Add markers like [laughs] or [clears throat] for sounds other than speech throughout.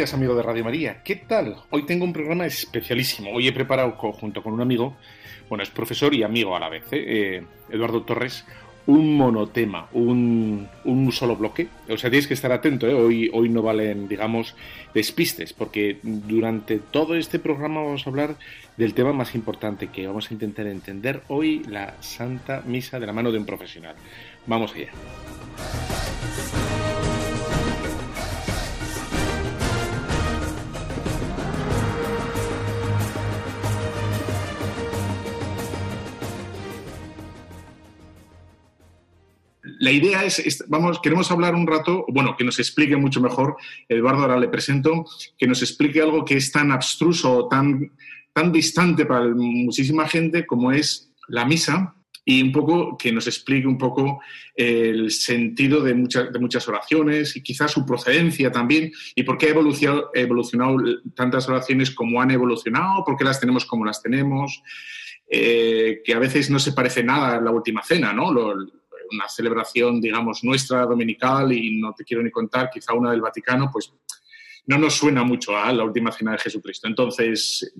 Amigo de Radio María. ¿Qué tal? Hoy tengo un programa especialísimo. Hoy he preparado junto con un amigo, bueno, es profesor y amigo a la vez, ¿eh? Eh, Eduardo Torres, un monotema, un, un, solo bloque. O sea, tienes que estar atento, ¿eh? hoy, hoy no valen, digamos, despistes, porque durante todo este programa vamos a hablar del tema más importante que vamos a intentar entender hoy, la Santa Misa de la mano de un profesional. Vamos allá. La idea es, vamos, queremos hablar un rato, bueno, que nos explique mucho mejor, Eduardo, ahora le presento, que nos explique algo que es tan abstruso, tan, tan distante para muchísima gente como es la misa y un poco que nos explique un poco el sentido de, muchas de muchas oraciones y quizás su procedencia también y por qué ha evolucionado, evolucionado tantas oraciones como han evolucionado, por qué las tenemos como las tenemos. Eh, que a veces no se parece nada a la última cena, ¿no? Lo, una celebración, digamos, nuestra dominical y no te quiero ni contar, quizá una del Vaticano, pues no nos suena mucho a la última cena de Jesucristo. Entonces,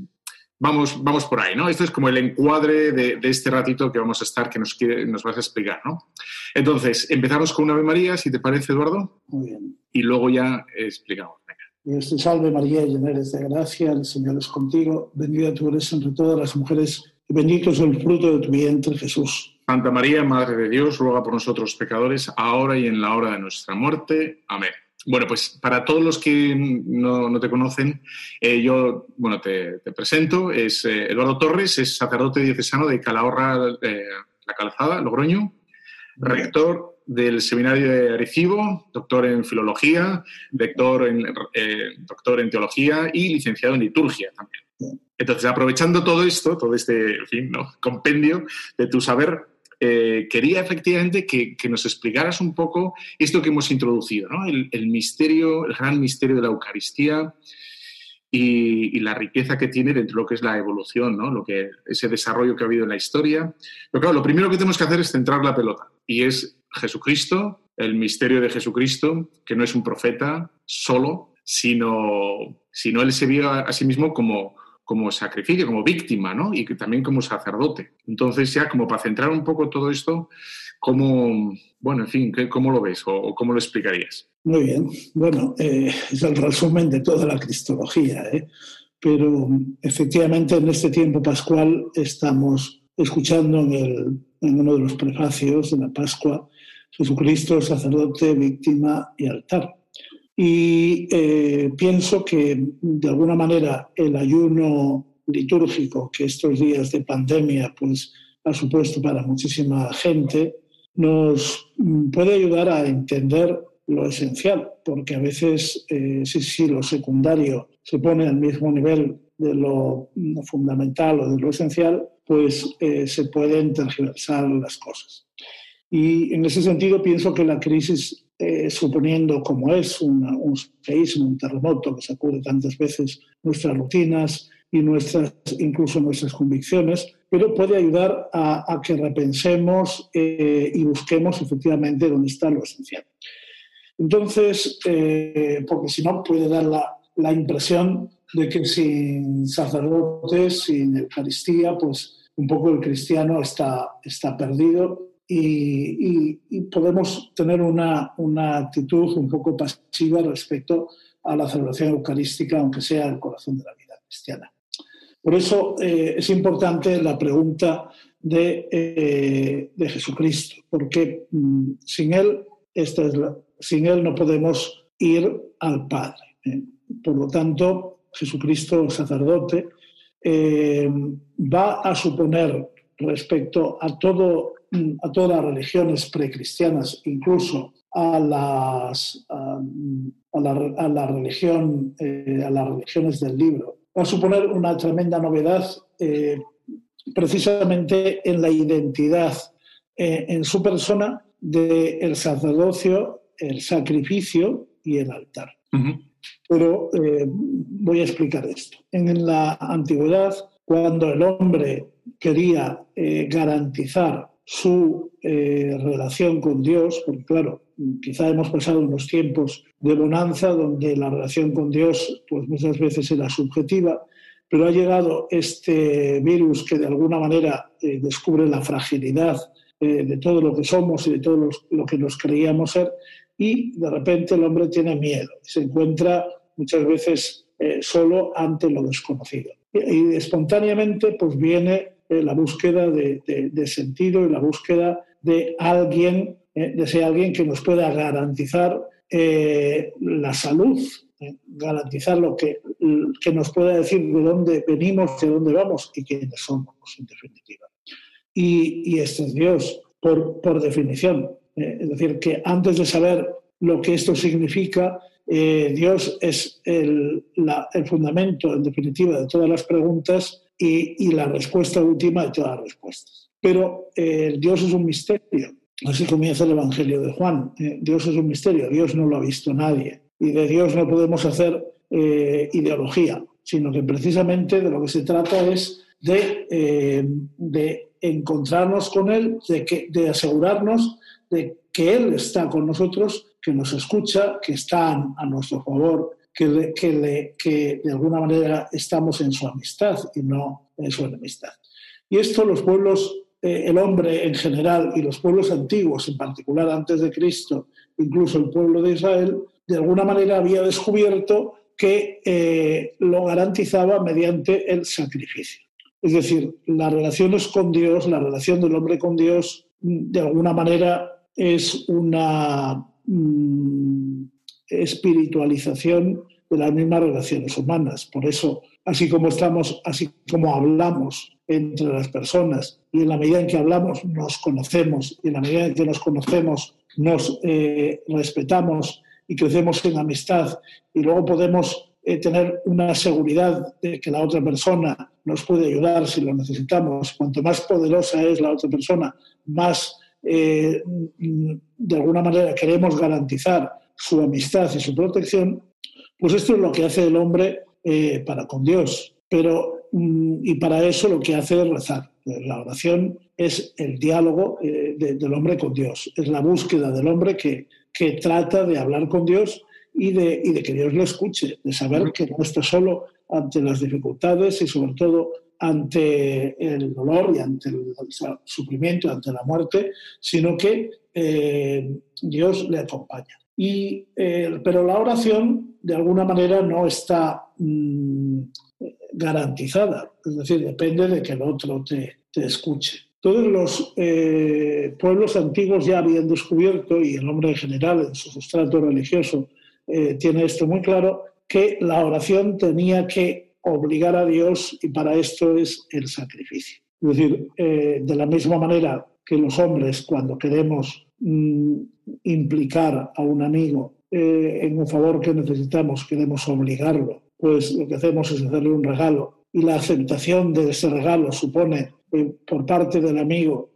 vamos, vamos por ahí, ¿no? Esto es como el encuadre de, este ratito que vamos a estar, que nos, quiere, nos vas a explicar, ¿no? Entonces, empezamos con una Ave María, si te parece, Eduardo. Muy bien. Y luego ya explicamos. Dios te salve María, llena eres de gracia, el Señor es contigo, bendita tú eres entre todas las mujeres y bendito es el fruto de tu vientre, Jesús. Santa María, Madre de Dios, ruega por nosotros pecadores, ahora y en la hora de nuestra muerte. Amén. Bueno, pues para todos los que no, te conocen, eh, yo, bueno, te, presento. Es eh, Eduardo Torres, es sacerdote diocesano de Calahorra, eh, La Calzada, Logroño, rector del Seminario de Arecibo, doctor en Filología, doctor en, doctor en Teología y licenciado en Liturgia también. Entonces, aprovechando todo esto, todo este fin, compendio de tu saber, eh, quería efectivamente que, nos explicaras un poco esto que hemos introducido, ¿no? el, misterio, el gran misterio de la Eucaristía y, la riqueza que tiene dentro de lo que es la evolución, ¿no? lo que, ese desarrollo que ha habido en la historia. Pero claro, lo primero que tenemos que hacer es centrar la pelota y es Jesucristo, el misterio de Jesucristo, que no es un profeta solo, sino, sino él se vio a sí mismo como como sacrificio, como víctima, ¿no? Y que también como sacerdote. Entonces, ya como para centrar un poco todo esto, ¿cómo, bueno, en fin, ¿cómo lo ves o, cómo lo explicarías? Muy bien. Bueno, eh, es el resumen de toda la cristología, ¿eh? Pero efectivamente en este tiempo pascual estamos escuchando en, el, en uno de los prefacios de la Pascua Jesucristo, sacerdote, víctima y altar. Y eh, pienso que de alguna manera el ayuno litúrgico que estos días de pandemia pues, ha supuesto para muchísima gente nos mm, puede ayudar a entender lo esencial, porque a veces eh, sí, sí, lo secundario se pone al mismo nivel de lo mm, fundamental o de lo esencial, pues eh, se pueden tergiversar las cosas. Y en ese sentido pienso que la crisis eh, suponiendo como es un seísmo, un terremoto que sacude tantas veces nuestras rutinas y nuestras, incluso nuestras convicciones, pero puede ayudar a, que repensemos eh, y busquemos efectivamente dónde está lo esencial. Entonces, eh, porque si no puede dar la, la, impresión de que sin sacerdotes, sin Eucaristía, pues un poco el cristiano está, está perdido y, podemos tener una, una, actitud un poco pasiva respecto a la celebración eucarística, aunque sea el corazón de la vida cristiana. Por eso eh, es importante la pregunta de, eh, de Jesucristo, porque mm, sin, él, esta es sin Él no podemos ir al Padre. ¿eh? Por lo tanto, Jesucristo, sacerdote, va a suponer respecto a todo a todas las religiones precristianas, incluso a las, a, la, religión, eh, a las religiones del libro. Va a suponer una tremenda novedad eh, precisamente en la identidad eh, en su persona del sacerdocio, el sacrificio y el altar. Pero voy a explicar esto. En la antigüedad, cuando el hombre quería garantizar su relación con Dios, porque claro, quizá hemos pasado unos tiempos de bonanza donde la relación con Dios pues muchas veces era subjetiva, pero ha llegado este virus que de alguna manera eh, descubre la fragilidad eh, de todo lo que somos y de todo lo que nos creíamos ser y de repente el hombre tiene miedo, se encuentra muchas veces eh, solo ante lo desconocido. Y, espontáneamente pues viene la búsqueda de, de sentido y la búsqueda de alguien eh, de ser alguien que nos pueda garantizar eh, la salud, eh, garantizar lo que, que nos pueda decir de dónde venimos, de dónde vamos y quiénes somos, en definitiva. Y, y este es Dios, por, por definición. es decir, que antes de saber lo que esto significa, Dios es el, el, fundamento, en definitiva, de todas las preguntas y, la respuesta última de todas las respuestas. Pero Dios es un misterio Así comienza el Evangelio de Juan. Eh, Dios es un misterio, Dios no lo ha visto nadie. Y de Dios no podemos hacer eh, ideología, sino que precisamente de lo que se trata es de, eh, de encontrarnos con Él, de, de asegurarnos de que Él está con nosotros, que nos escucha, que está a nuestro favor, que, de alguna manera estamos en su amistad y no en su enemistad. Y esto los pueblos eh, el hombre en general y los pueblos antiguos, en particular antes de Cristo, incluso el pueblo de Israel, de alguna manera había descubierto que eh, lo garantizaba mediante el sacrificio. Es decir, las relaciones con Dios, la relación del hombre con Dios, de alguna manera es una mm, espiritualización de las mismas relaciones humanas. Por eso, así como estamos, así como hablamos entre las personas y en la medida en que hablamos nos conocemos y en la medida en que nos conocemos nos eh, respetamos y crecemos en amistad y luego podemos eh, tener una seguridad de que la otra persona nos puede ayudar si lo necesitamos. Cuanto más poderosa es la otra persona, más eh, de alguna manera queremos garantizar su amistad y su protección, pues esto es lo que hace el hombre para con Dios. Pero Mm, y para eso lo que hace es rezar. La oración es el diálogo eh, del hombre con Dios, es la búsqueda del hombre que, que trata de hablar con Dios y de, y de, que Dios le escuche, de saber que no está solo ante las dificultades y sobre todo ante el dolor y ante el sufrimiento, ante la muerte, sino que eh, Dios le acompaña. Y, eh, pero la oración, de alguna manera, no está mm, garantizada, es decir, depende de que el otro te, te escuche. Todos los eh, pueblos antiguos ya habían descubierto, y el hombre en general en su sustrato religioso eh, tiene esto muy claro, que la oración tenía que obligar a Dios y para esto es el sacrificio. Es decir, eh, de la misma manera que los hombres cuando queremos mm, implicar a un amigo en un favor que necesitamos, queremos obligarlo pues lo que hacemos es hacerle un regalo y la aceptación de ese regalo supone eh, por parte del amigo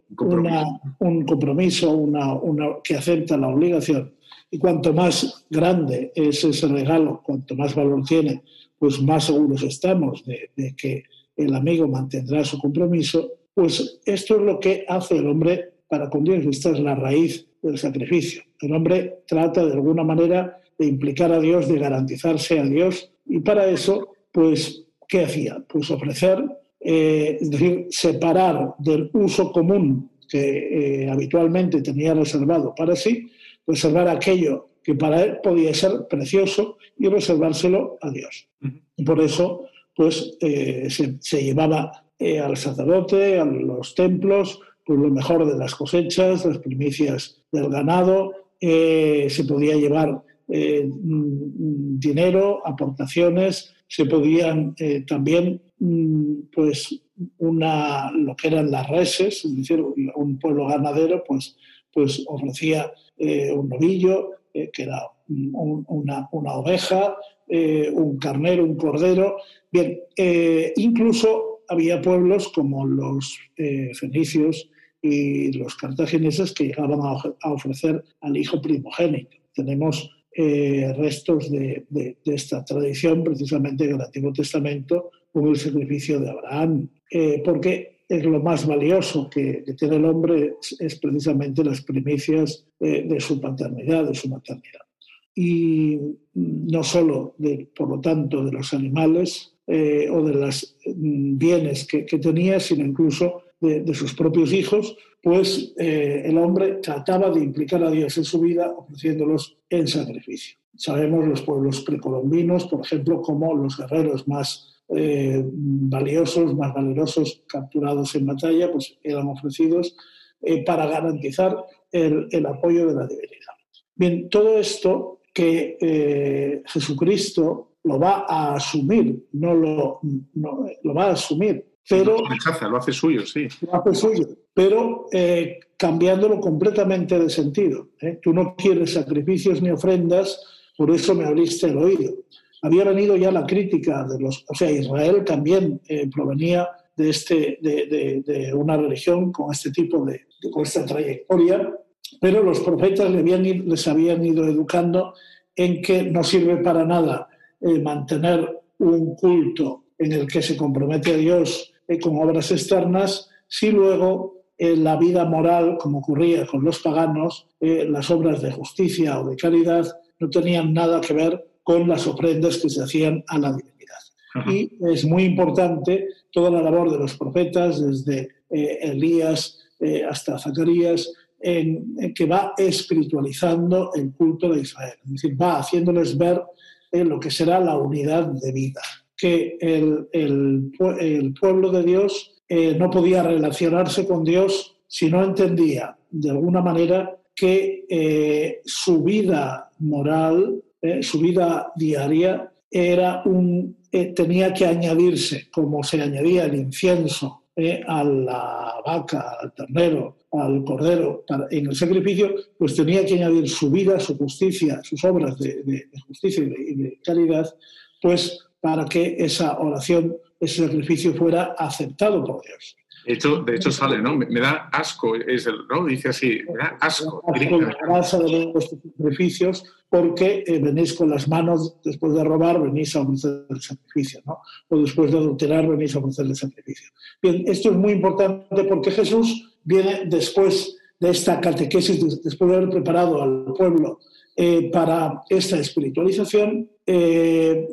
un compromiso, una, que acepta la obligación. Y cuanto más grande es ese regalo, cuanto más valor tiene, pues más seguros estamos de, que el amigo mantendrá su compromiso. Pues esto es lo que hace el hombre para con Dios. Esta es la raíz del sacrificio. El hombre trata de alguna manera de implicar a Dios, de garantizarse a Dios y para eso, pues, ¿qué hacía? Pues ofrecer, eh, es decir, separar del uso común que eh, habitualmente tenía reservado para sí, reservar aquello que para él podía ser precioso y reservárselo a Dios. Y por eso, pues, eh, se, llevaba al sacerdote, a los templos, pues lo mejor de las cosechas, las primicias del ganado, se podía llevar eh, mm, dinero, aportaciones, se podían eh, también, mm, pues, una, lo que eran las reses, es decir, un pueblo ganadero, pues pues ofrecía un novillo, que era una, oveja, un carnero, un cordero. Bien, incluso había pueblos como los fenicios y los cartagineses que llegaban a, ofrecer al hijo primogénito. Tenemos restos de, de, esta tradición precisamente en el Antiguo Testamento con el sacrificio de Abraham, porque es lo más valioso que, tiene el hombre, es, precisamente las primicias de, su paternidad, de su maternidad. Y no solo, de, por lo tanto, de los animales eh, o de los mm, bienes que, tenía, sino incluso de, sus propios hijos, pues eh, el hombre trataba de implicar a Dios en su vida ofreciéndolos en sacrificio. Sabemos los pueblos precolombinos, por ejemplo, como los guerreros más eh, valiosos, más valerosos capturados en batalla, pues eran ofrecidos eh, para garantizar el, apoyo de la divinidad. Bien, todo esto que Jesucristo lo va a asumir, no lo, lo va a asumir, pero... Lo lo hace suyo, sí. Lo hace suyo, pero cambiándolo completamente de sentido. Tú no quieres sacrificios ni ofrendas, por eso me abriste el oído había venido ya la crítica de los, o sea, Israel también eh, provenía de, este, de, una religión con este tipo de, con esta trayectoria, pero los profetas le habían, les habían ido educando en que no sirve para nada eh, mantener un culto en el que se compromete a Dios eh, con obras externas si luego en la vida moral, como ocurría con los paganos, las obras de justicia o de caridad no tenían nada que ver con las ofrendas que se hacían a la divinidad. Y es muy importante toda la labor de los profetas, desde eh, Elías eh, hasta Zacarías, en, que va espiritualizando el culto de Israel. Es decir, va haciéndoles ver eh, lo que será la unidad de vida, que el, el, el pueblo de Dios no podía relacionarse con Dios si no entendía de alguna manera que su vida moral eh, su vida diaria era un, eh, tenía que añadirse, como se añadía el incienso eh, a la vaca, al ternero, al cordero en el sacrificio, pues tenía que añadir su vida, su justicia, sus obras de, justicia y de, caridad, pues para que esa oración, ese sacrificio fuera aceptado por Dios. De hecho, de hecho sale, ¿no? Me, da asco, es el, ¿no? Dice así, me da asco. La grasa de los sacrificios porque eh, venís con las manos, después de robar, venís a ofrecer el sacrificio, ¿no? O después de adulterar, venís a ofrecer el sacrificio. Bien, esto es muy importante porque Jesús viene después de esta catequesis, después de haber preparado al pueblo eh, para esta espiritualización, eh,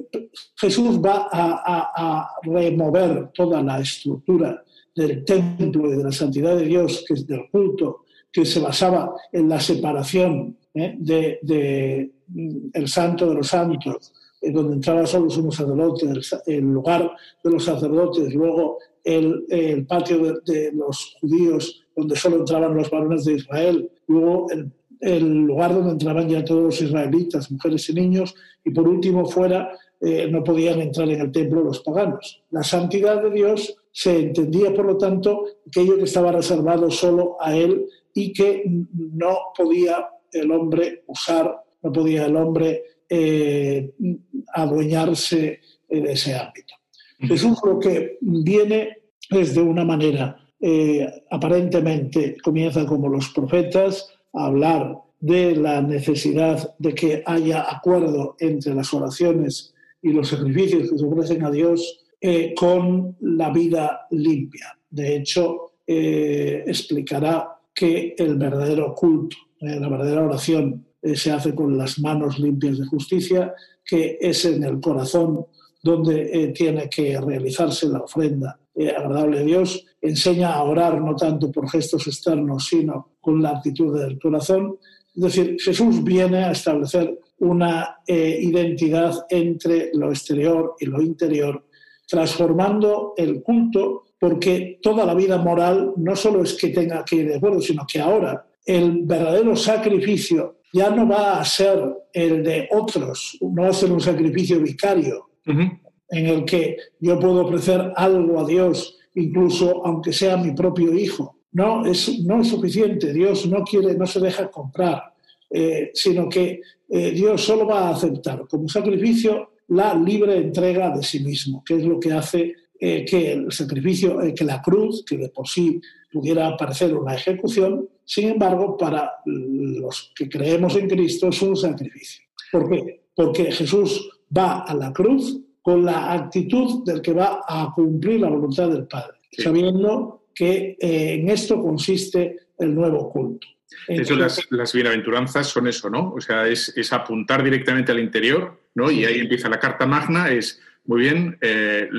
Jesús va a, a remover toda la estructura del templo y de la santidad de Dios, que es del culto, que se basaba en la separación ¿eh? de, mm, el santo de los santos, en donde entraba solo unos sacerdotes, el, lugar de los sacerdotes, luego el, el patio de, los judíos, donde solo entraban los varones de Israel, luego el, el, lugar donde entraban ya todos los israelitas, mujeres y niños, y por último fuera eh, no podían entrar en el templo los paganos. La santidad de Dios se entendía, por lo tanto, aquello que estaba reservado solo a Él y que no podía el hombre usar, no podía el hombre eh, adueñarse de ese ámbito. Jesús lo que viene es de una manera, eh, aparentemente comienza como los profetas, hablar de la necesidad de que haya acuerdo entre las oraciones y los sacrificios que se ofrecen a Dios eh, con la vida limpia. De hecho, eh, explicará que el verdadero culto, eh, la verdadera oración, se hace con las manos limpias de justicia, que es en el corazón donde tiene que realizarse la ofrenda agradable a Dios. Enseña a orar no tanto por gestos externos, sino con la actitud del corazón. Es decir, Jesús viene a establecer una identidad entre lo exterior y lo interior transformando el culto, porque toda la vida moral no solo es que tenga que ir de acuerdo, sino que ahora el verdadero sacrificio ya no va a ser el de otros, no va a ser un sacrificio vicario, en el que yo puedo ofrecer algo a Dios, incluso aunque sea mi propio hijo, no es, no es suficiente. Dios no quiere, no se deja comprar, eh, sino que eh, Dios solo va a aceptar como sacrificio la libre entrega de sí mismo, que es lo que hace eh, que el sacrificio, que la cruz, que de por sí pudiera parecer una ejecución, sin embargo, para los que creemos en Cristo es un sacrificio. ¿Por qué? Porque Jesús va a la cruz con la actitud del que va a cumplir la voluntad del Padre, sabiendo que eh, en esto consiste el nuevo culto. Eso, las, las, bienaventuranzas son eso, ¿no? O sea, es, es, apuntar directamente al interior, ¿no? Y ahí empieza la carta magna, es, muy bien, eh,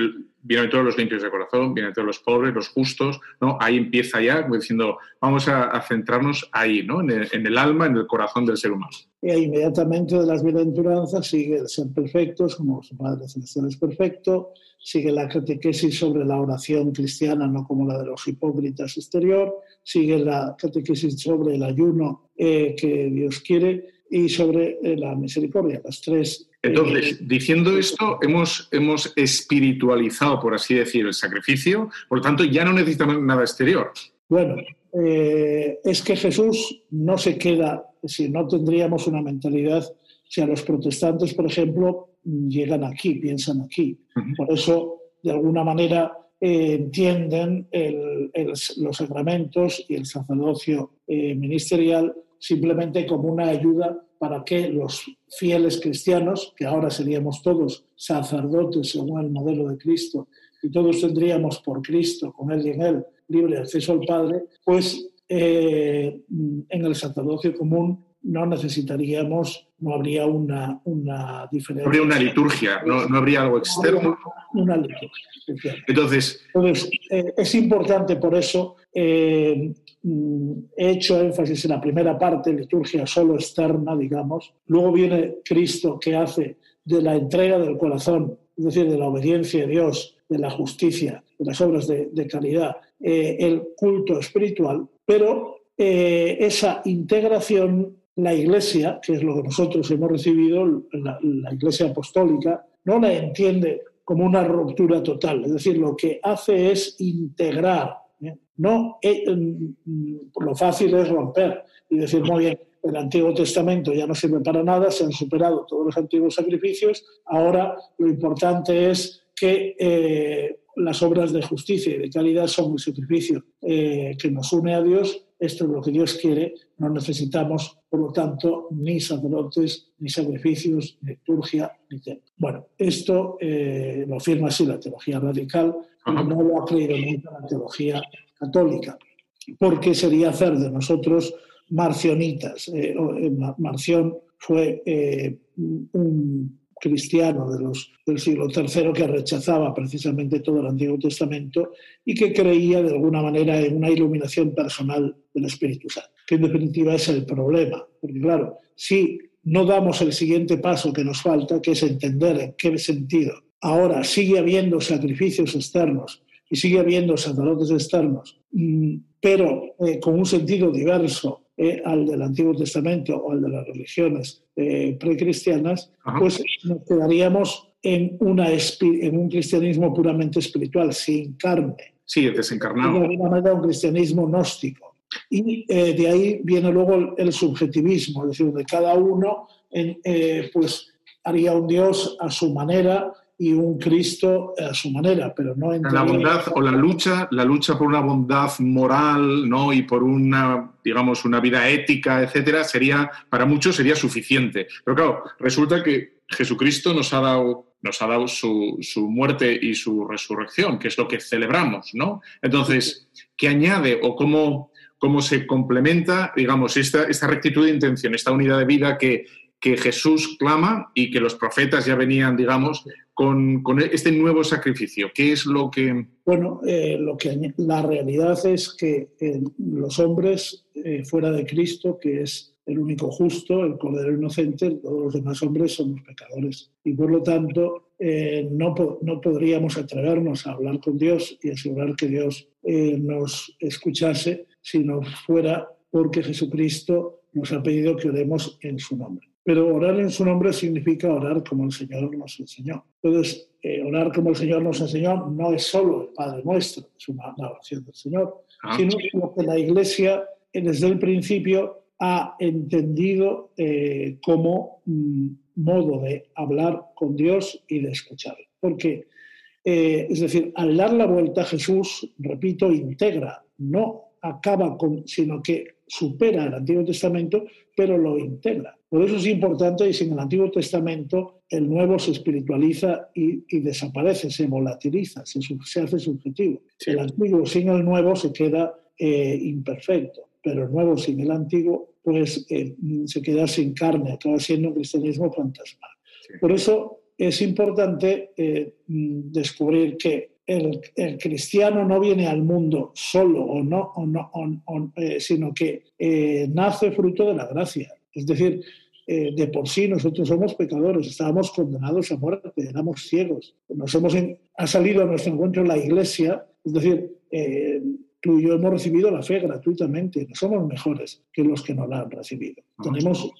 todos los limpios de corazón, todos los pobres, los justos, ¿no? Ahí empieza ya, diciendo, vamos a, centrarnos ahí, ¿no? En el, alma, en el corazón del ser humano. Y inmediatamente de las bienaventuranzas sigue el ser perfectos, como su Padre Celestial es perfecto, sigue la catequesis sobre la oración cristiana, no como la de los hipócritas exterior, sigue la catequesis sobre el ayuno eh, que Dios quiere y sobre eh, la misericordia, las tres. Entonces, diciendo esto, hemos, hemos espiritualizado, por así decir, el sacrificio, por lo tanto ya no necesitamos nada exterior. Bueno, eh, es que Jesús no se queda, si no tendríamos una mentalidad, si a los protestantes, por ejemplo, llegan aquí, piensan aquí. Por eso, de alguna manera, eh, entienden los sacramentos y el sacerdocio ministerial simplemente como una ayuda para que los fieles cristianos, que ahora seríamos todos sacerdotes según el modelo de Cristo, y todos tendríamos por Cristo, con Él y en Él, libre acceso al Padre, pues eh, en el sacerdocio común no necesitaríamos, no habría una, una diferencia. No habría una liturgia, no, habría algo externo. Una, liturgia. Entonces, Entonces eh, es importante por eso eh, he hecho énfasis en la primera parte, liturgia solo externa, digamos. Luego viene Cristo que hace de la entrega del corazón, es decir, de la obediencia a Dios, de la justicia, de las obras de, caridad, eh, el culto espiritual. Pero eh, esa integración, la Iglesia, que es lo que nosotros hemos recibido, la, la Iglesia apostólica, no la entiende como una ruptura total. Es decir, lo que hace es integrar no, eh, mm, lo fácil es romper y decir, muy bien, el Antiguo Testamento ya no sirve para nada, se han superado todos los antiguos sacrificios, ahora lo importante es que eh, las obras de justicia y de calidad son el sacrificio eh, que nos une a Dios, esto es lo que Dios quiere, no necesitamos, por lo tanto, ni sacerdotes, ni sacrificios, ni liturgia, ni templo. Bueno, esto lo afirma así la teología radical, no lo ha creído nunca la teología católica, porque sería hacer de nosotros marcionitas. Eh, eh, Marción fue eh, un cristiano de los, del siglo III que rechazaba precisamente todo el Antiguo Testamento y que creía de alguna manera en una iluminación personal del Espíritu Santo, que en definitiva es el problema. Porque claro, si no damos el siguiente paso que nos falta, que es entender en qué sentido ahora sigue habiendo sacrificios externos y sigue habiendo sacerdotes externos, mm, pero eh, con un sentido diverso eh, al del Antiguo Testamento o al de las religiones eh, precristianas, pues nos quedaríamos en, una en un cristianismo puramente espiritual, sin carne. Sí, desencarnado. De alguna manera un cristianismo gnóstico. Y de ahí viene luego el, subjetivismo, es decir, de cada uno en, pues haría un Dios a su manera, y un Cristo a su manera, pero no en la bondad o la lucha, la lucha por una bondad moral, ¿no? y por una, digamos, una vida ética, etcétera, sería para muchos sería suficiente. Pero claro, resulta que Jesucristo nos ha dado nos ha dado su, su muerte y su resurrección, que es lo que celebramos, ¿no? Entonces, ¿qué añade o cómo, cómo se complementa, digamos, esta, esta rectitud de intención, esta unidad de vida que, que Jesús clama y que los profetas ya venían, digamos, con, este nuevo sacrificio? ¿Qué es lo que...? Bueno, eh, lo que, la realidad es que eh, los hombres eh, fuera de Cristo, que es el único justo, el Cordero Inocente, todos los demás hombres somos pecadores. Y por lo tanto, no, no, podríamos atrevernos a hablar con Dios y asegurar que Dios nos escuchase si no fuera porque Jesucristo nos ha pedido que oremos en su nombre. Pero orar en su nombre significa orar como el Señor nos enseñó. Entonces, eh, orar como el Señor nos enseñó no es solo el Padre Nuestro, es una, oración del Señor, ah. sino lo que la Iglesia eh, desde el principio ha entendido eh, como mm, modo de hablar con Dios y de escucharlo. Porque, es decir, al dar la vuelta Jesús, repito, integra, no acaba con, sino que supera el Antiguo Testamento, pero lo integra. Por eso es importante y sin el Antiguo Testamento el Nuevo se espiritualiza y, desaparece, se volatiliza, se, hace subjetivo. El Antiguo sin el Nuevo se queda eh, imperfecto, pero el Nuevo sin el Antiguo pues eh, se queda sin carne, acaba siendo un cristianismo fantasmal. Por eso es importante eh, descubrir que el, cristiano no viene al mundo solo o no, o no eh, sino que nace fruto de la gracia. Es decir, eh, de por sí nosotros somos pecadores, estábamos condenados a muerte, éramos ciegos. Nos hemos ha salido a nuestro encuentro la iglesia, es decir, tú y yo hemos recibido la fe gratuitamente, no somos mejores que los que no la han recibido. Tenemos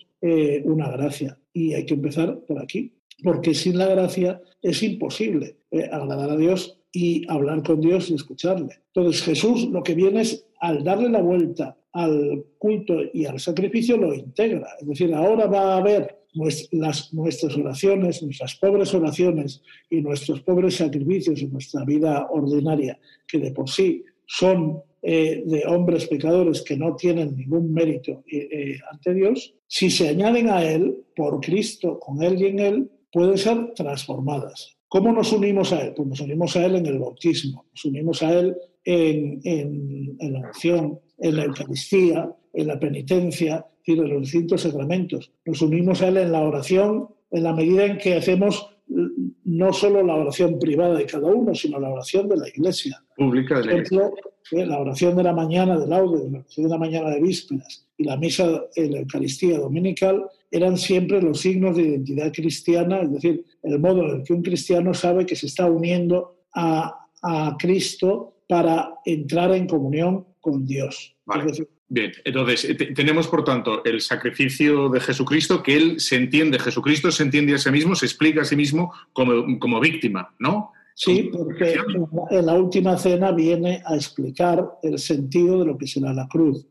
una gracia y hay que empezar por aquí, porque sin la gracia es imposible agradar a Dios y hablar con Dios y escucharle. Entonces Jesús lo que viene es, al darle la vuelta al culto y al sacrificio, lo integra. Es decir, ahora va a haber las, nuestras oraciones, nuestras pobres oraciones y nuestros pobres sacrificios en nuestra vida ordinaria, que de por sí son eh, de hombres pecadores que no tienen ningún mérito eh, eh, ante Dios, si se añaden a Él, por Cristo, con Él y en Él, pueden ser transformadas. ¿Cómo nos unimos a Él? Pues nos unimos a Él en el bautismo, nos unimos a Él en, la oración, en la Eucaristía, en la penitencia, en los distintos sacramentos. Nos unimos a Él en la oración en la medida en que hacemos no solo la oración privada de cada uno, sino la oración de la Iglesia. Pública de la Iglesia. La oración de la mañana del laude, la oración de la mañana de vísperas y la misa en la Eucaristía dominical eran siempre los signos de identidad cristiana, es decir, el modo en el que un cristiano sabe que se está uniendo a, Cristo para entrar en comunión con Dios. Bien, entonces eh, tenemos por tanto el sacrificio de Jesucristo, que él se entiende, Jesucristo se entiende a sí mismo, se explica a sí mismo como, como víctima, ¿no? Sí, porque en la última cena viene a explicar el sentido de lo que será la cruz.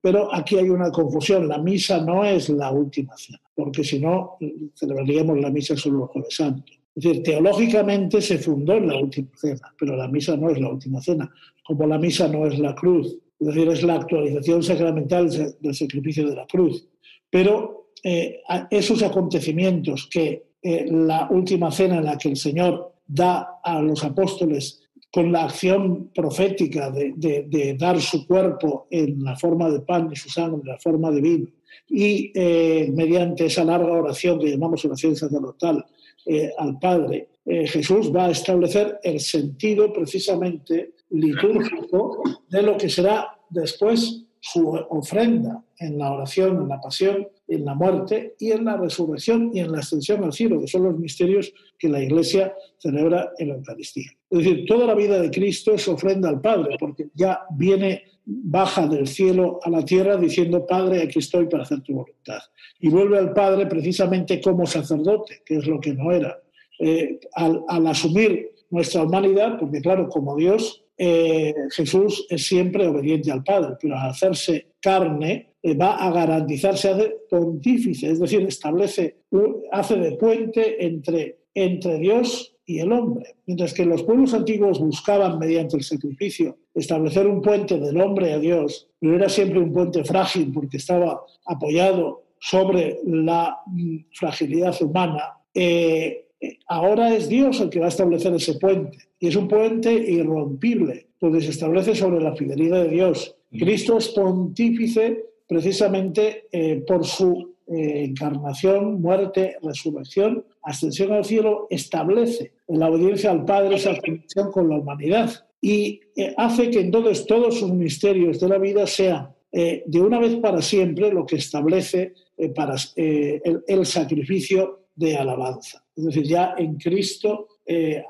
Pero aquí hay una confusión. La misa no es la última cena, porque si no, celebraríamos la misa solo los jueves santos. Es decir, teológicamente se fundó en la última cena, pero la misa no es la última cena, como la misa no es la cruz. Es decir, es la actualización sacramental del sacrificio de la cruz. Pero eh, esos acontecimientos que eh, la última cena en la que el Señor da a los apóstoles con la acción profética de, dar su cuerpo en la forma de pan y su sangre en la forma de vino, y eh, mediante esa larga oración que llamamos oración sacerdotal eh, al Padre, eh, Jesús va a establecer el sentido precisamente litúrgico de lo que será después su ofrenda en la oración, en la pasión, en la muerte y en la resurrección y en la ascensión al cielo, que son los misterios que la Iglesia celebra en la Eucaristía. Es decir, toda la vida de Cristo es ofrenda al Padre, porque ya viene, baja del cielo a la tierra diciendo, Padre, aquí estoy para hacer tu voluntad. Y vuelve al Padre precisamente como sacerdote, que es lo que no era. Eh, al, al asumir nuestra humanidad, porque claro, como Dios, eh, Jesús es siempre obediente al Padre, pero al hacerse carne eh, va a garantizarse, hace pontífice, es decir, establece, hace de puente entre, entre Dios y el hombre. Mientras que los pueblos antiguos buscaban, mediante el sacrificio, establecer un puente del hombre a Dios, pero era siempre un puente frágil porque estaba apoyado sobre la mm, fragilidad humana, eh, ahora es Dios el que va a establecer ese puente. Y es un puente irrompible, donde se establece sobre la fidelidad de Dios. Mm. Cristo es pontífice precisamente eh, por su eh, encarnación, muerte, resurrección, ascensión al cielo, establece en la obediencia al Padre esa conexión con la humanidad y eh, hace que entonces todos sus misterios de la vida sean de una vez para siempre lo que establece para el sacrificio de alabanza. Es decir, ya en Cristo, eh,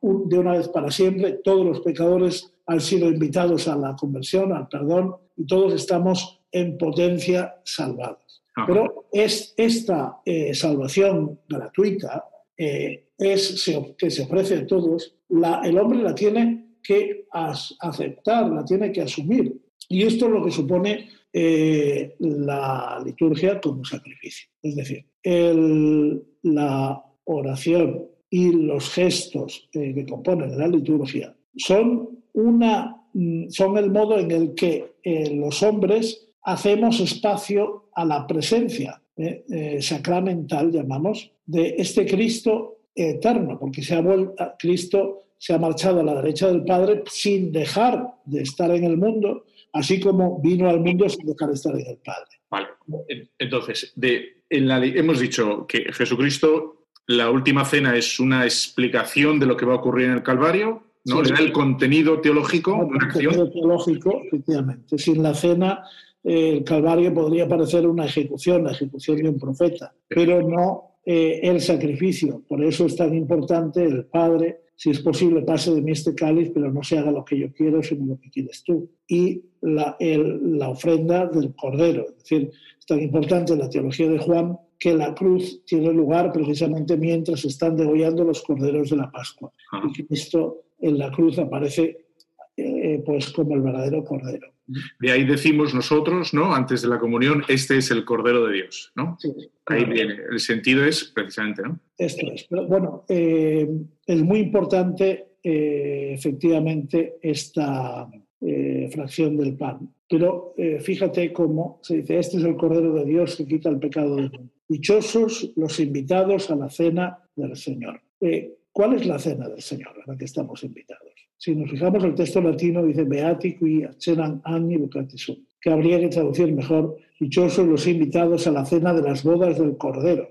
de una vez para siempre, todos los pecadores han sido invitados a la conversión, al perdón, y todos estamos en potencia salvados. Pero es esta eh, salvación gratuita eh, es que se ofrece a todos, la, el hombre la tiene que aceptar, la tiene que asumir. Y esto es lo que supone eh, la liturgia como sacrificio. Es decir, la oración y los gestos que componen la liturgia son, una, son el modo en el que los hombres hacemos espacio a la presencia eh, eh, sacramental, llamamos, de este Cristo eterno, porque se ha vuelto, Cristo se ha marchado a la derecha del Padre sin dejar de estar en el mundo, así como vino al mundo sin dejar de estar en el Padre. Vale. Entonces, de, en la, hemos dicho que Jesucristo, la última cena es una explicación de lo que va a ocurrir en el Calvario, ¿no? Le da el contenido teológico, el contenido teológico, efectivamente. Sin la cena el Calvario podría parecer una ejecución, la ejecución de un profeta, pero no eh, el sacrificio. Por eso es tan importante el Padre, si es posible, pase de mí este cáliz, pero no se haga lo que yo quiero, sino lo que quieres tú. Y la, la ofrenda del Cordero. Es decir, es tan importante la teología de Juan que la cruz tiene lugar precisamente mientras están degollando los corderos de la Pascua. Y Cristo en la cruz aparece eh, pues como el verdadero cordero. De ahí decimos nosotros, ¿no? Antes de la comunión, este es el Cordero de Dios, ¿no? ahí viene. El sentido es precisamente, ¿no? Esto es. Pero, bueno, eh, es muy importante, eh, efectivamente, esta fracción del pan. Pero fíjate cómo se dice, este es el Cordero de Dios que quita el pecado del mundo. Dichosos los invitados a la cena del Señor. ¿Cuál es la cena del Señor a la que estamos invitados? Si nos fijamos, el texto latino dice Beati qui accenan anni sum, que habría que traducir mejor, dichosos los invitados a la cena de las bodas del Cordero.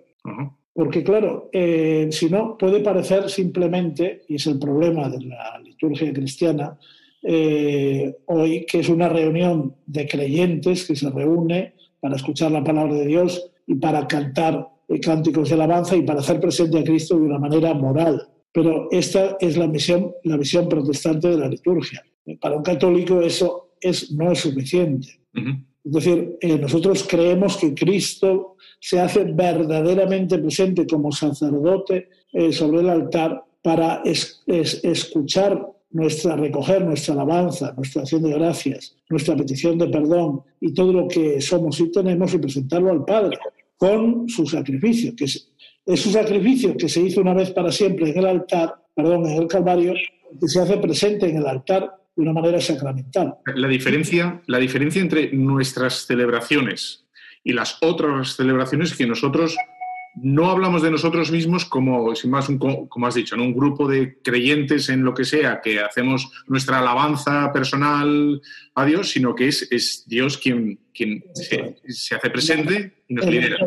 Porque claro, eh, si no, puede parecer simplemente, y es el problema de la liturgia cristiana, eh, hoy, que es una reunión de creyentes que se reúne para escuchar la palabra de Dios y para cantar cánticos de alabanza y para hacer presente a Cristo de una manera moral. Pero esta es la, misión, la visión protestante de la liturgia. Para un católico eso es, no es suficiente. Es decir, eh, nosotros creemos que Cristo se hace verdaderamente presente como sacerdote eh, sobre el altar para escuchar nuestra, recoger nuestra alabanza, nuestra acción de gracias, nuestra petición de perdón y todo lo que somos y tenemos y presentarlo al Padre con su sacrificio, que es es un sacrificio que se hizo una vez para siempre en el altar, perdón, en el Calvario, que se hace presente en el altar de una manera sacramental. La diferencia, la diferencia entre nuestras celebraciones y las otras celebraciones es que nosotros no hablamos de nosotros mismos como, sin más, como has dicho, en un grupo de creyentes en lo que sea, que hacemos nuestra alabanza personal a Dios, sino que es, es Dios quien, quien se, hace presente y nos lidera.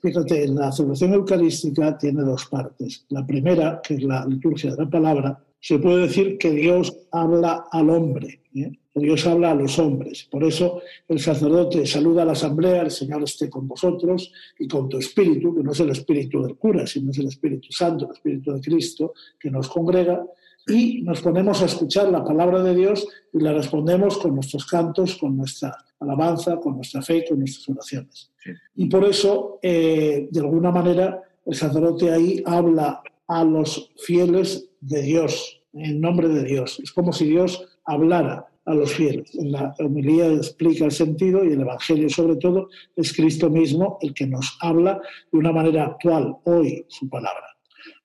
Fíjate, la celebración eucarística tiene dos partes. La primera, que es la liturgia de la palabra, se puede decir que Dios habla al hombre, ¿eh? Dios habla a los hombres. Por eso el sacerdote saluda a la asamblea, el Señor esté con vosotros y con tu espíritu, que no es el espíritu del cura, sino es el Espíritu Santo, el Espíritu de Cristo, que nos congrega, y nos ponemos a escuchar la palabra de Dios y la respondemos con nuestros cantos, con nuestra alabanza, con nuestra fe, con nuestras oraciones. Y por eso, eh, de alguna manera, el sacerdote ahí habla a los fieles de Dios, en nombre de Dios. Es como si Dios hablara a los fieles. La homilía explica el sentido y el Evangelio sobre todo es Cristo mismo el que nos habla de una manera actual, hoy, su palabra.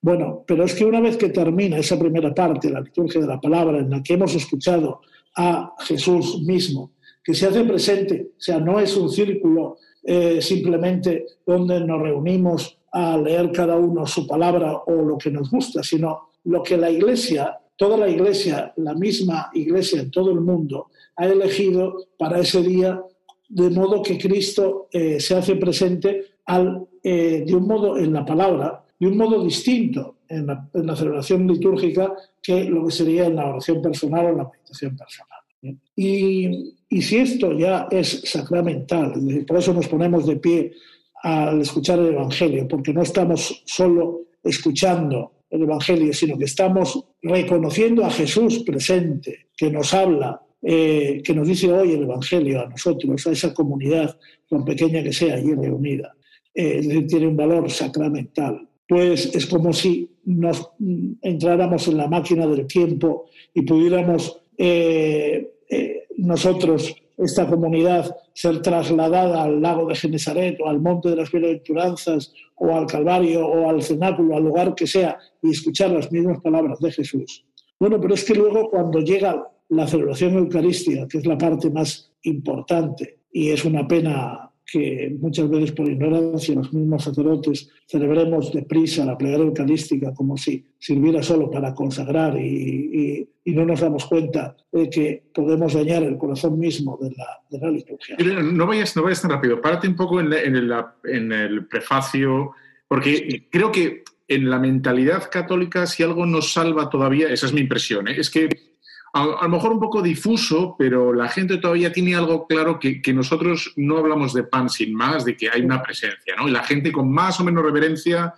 Bueno, pero es que una vez que termina esa primera parte, la liturgia de la palabra, en la que hemos escuchado a Jesús mismo, que se hace presente, o sea, no es un círculo eh, simplemente donde nos reunimos a leer cada uno su palabra o lo que nos gusta, sino lo que la Iglesia, toda la Iglesia, la misma Iglesia en todo el mundo, ha elegido para ese día, de modo que Cristo eh, se hace presente eh, de un modo en la palabra, de un modo distinto en la, celebración litúrgica que lo que sería en la oración personal o la meditación personal. Y, y si esto ya es sacramental, por eso nos ponemos de pie al escuchar el Evangelio, porque no estamos solo escuchando el Evangelio, sino que estamos reconociendo a Jesús presente, que nos habla eh, que nos dice hoy el Evangelio a nosotros, a esa comunidad, por pequeña que sea, allí reunida, eh, es decir, tiene un valor sacramental, pues es como si nos entráramos en la máquina del tiempo y pudiéramos eh, nosotros, esta comunidad, ser trasladada al lago de Genesaret o al monte de las bienaventuranzas o al Calvario o al cenáculo, al lugar que sea, y escuchar las mismas palabras de Jesús. Bueno, pero es que luego cuando llega la celebración eucarística, que es la parte más importante, y es una pena que muchas veces por ignorancia los mismos sacerdotes celebremos deprisa la plegaria eucarística como si sirviera solo para consagrar y, no nos damos cuenta de que podemos dañar el corazón mismo de la, de la liturgia. No vayas, no vayas tan rápido, párate un poco en, el, en el prefacio, porque creo que en la mentalidad católica si algo nos salva todavía, esa es mi impresión, ¿eh? es que a, lo mejor un poco difuso, pero la gente todavía tiene algo claro que, nosotros no hablamos de pan sin más, de que hay una presencia, ¿no? Y la gente con más o menos reverencia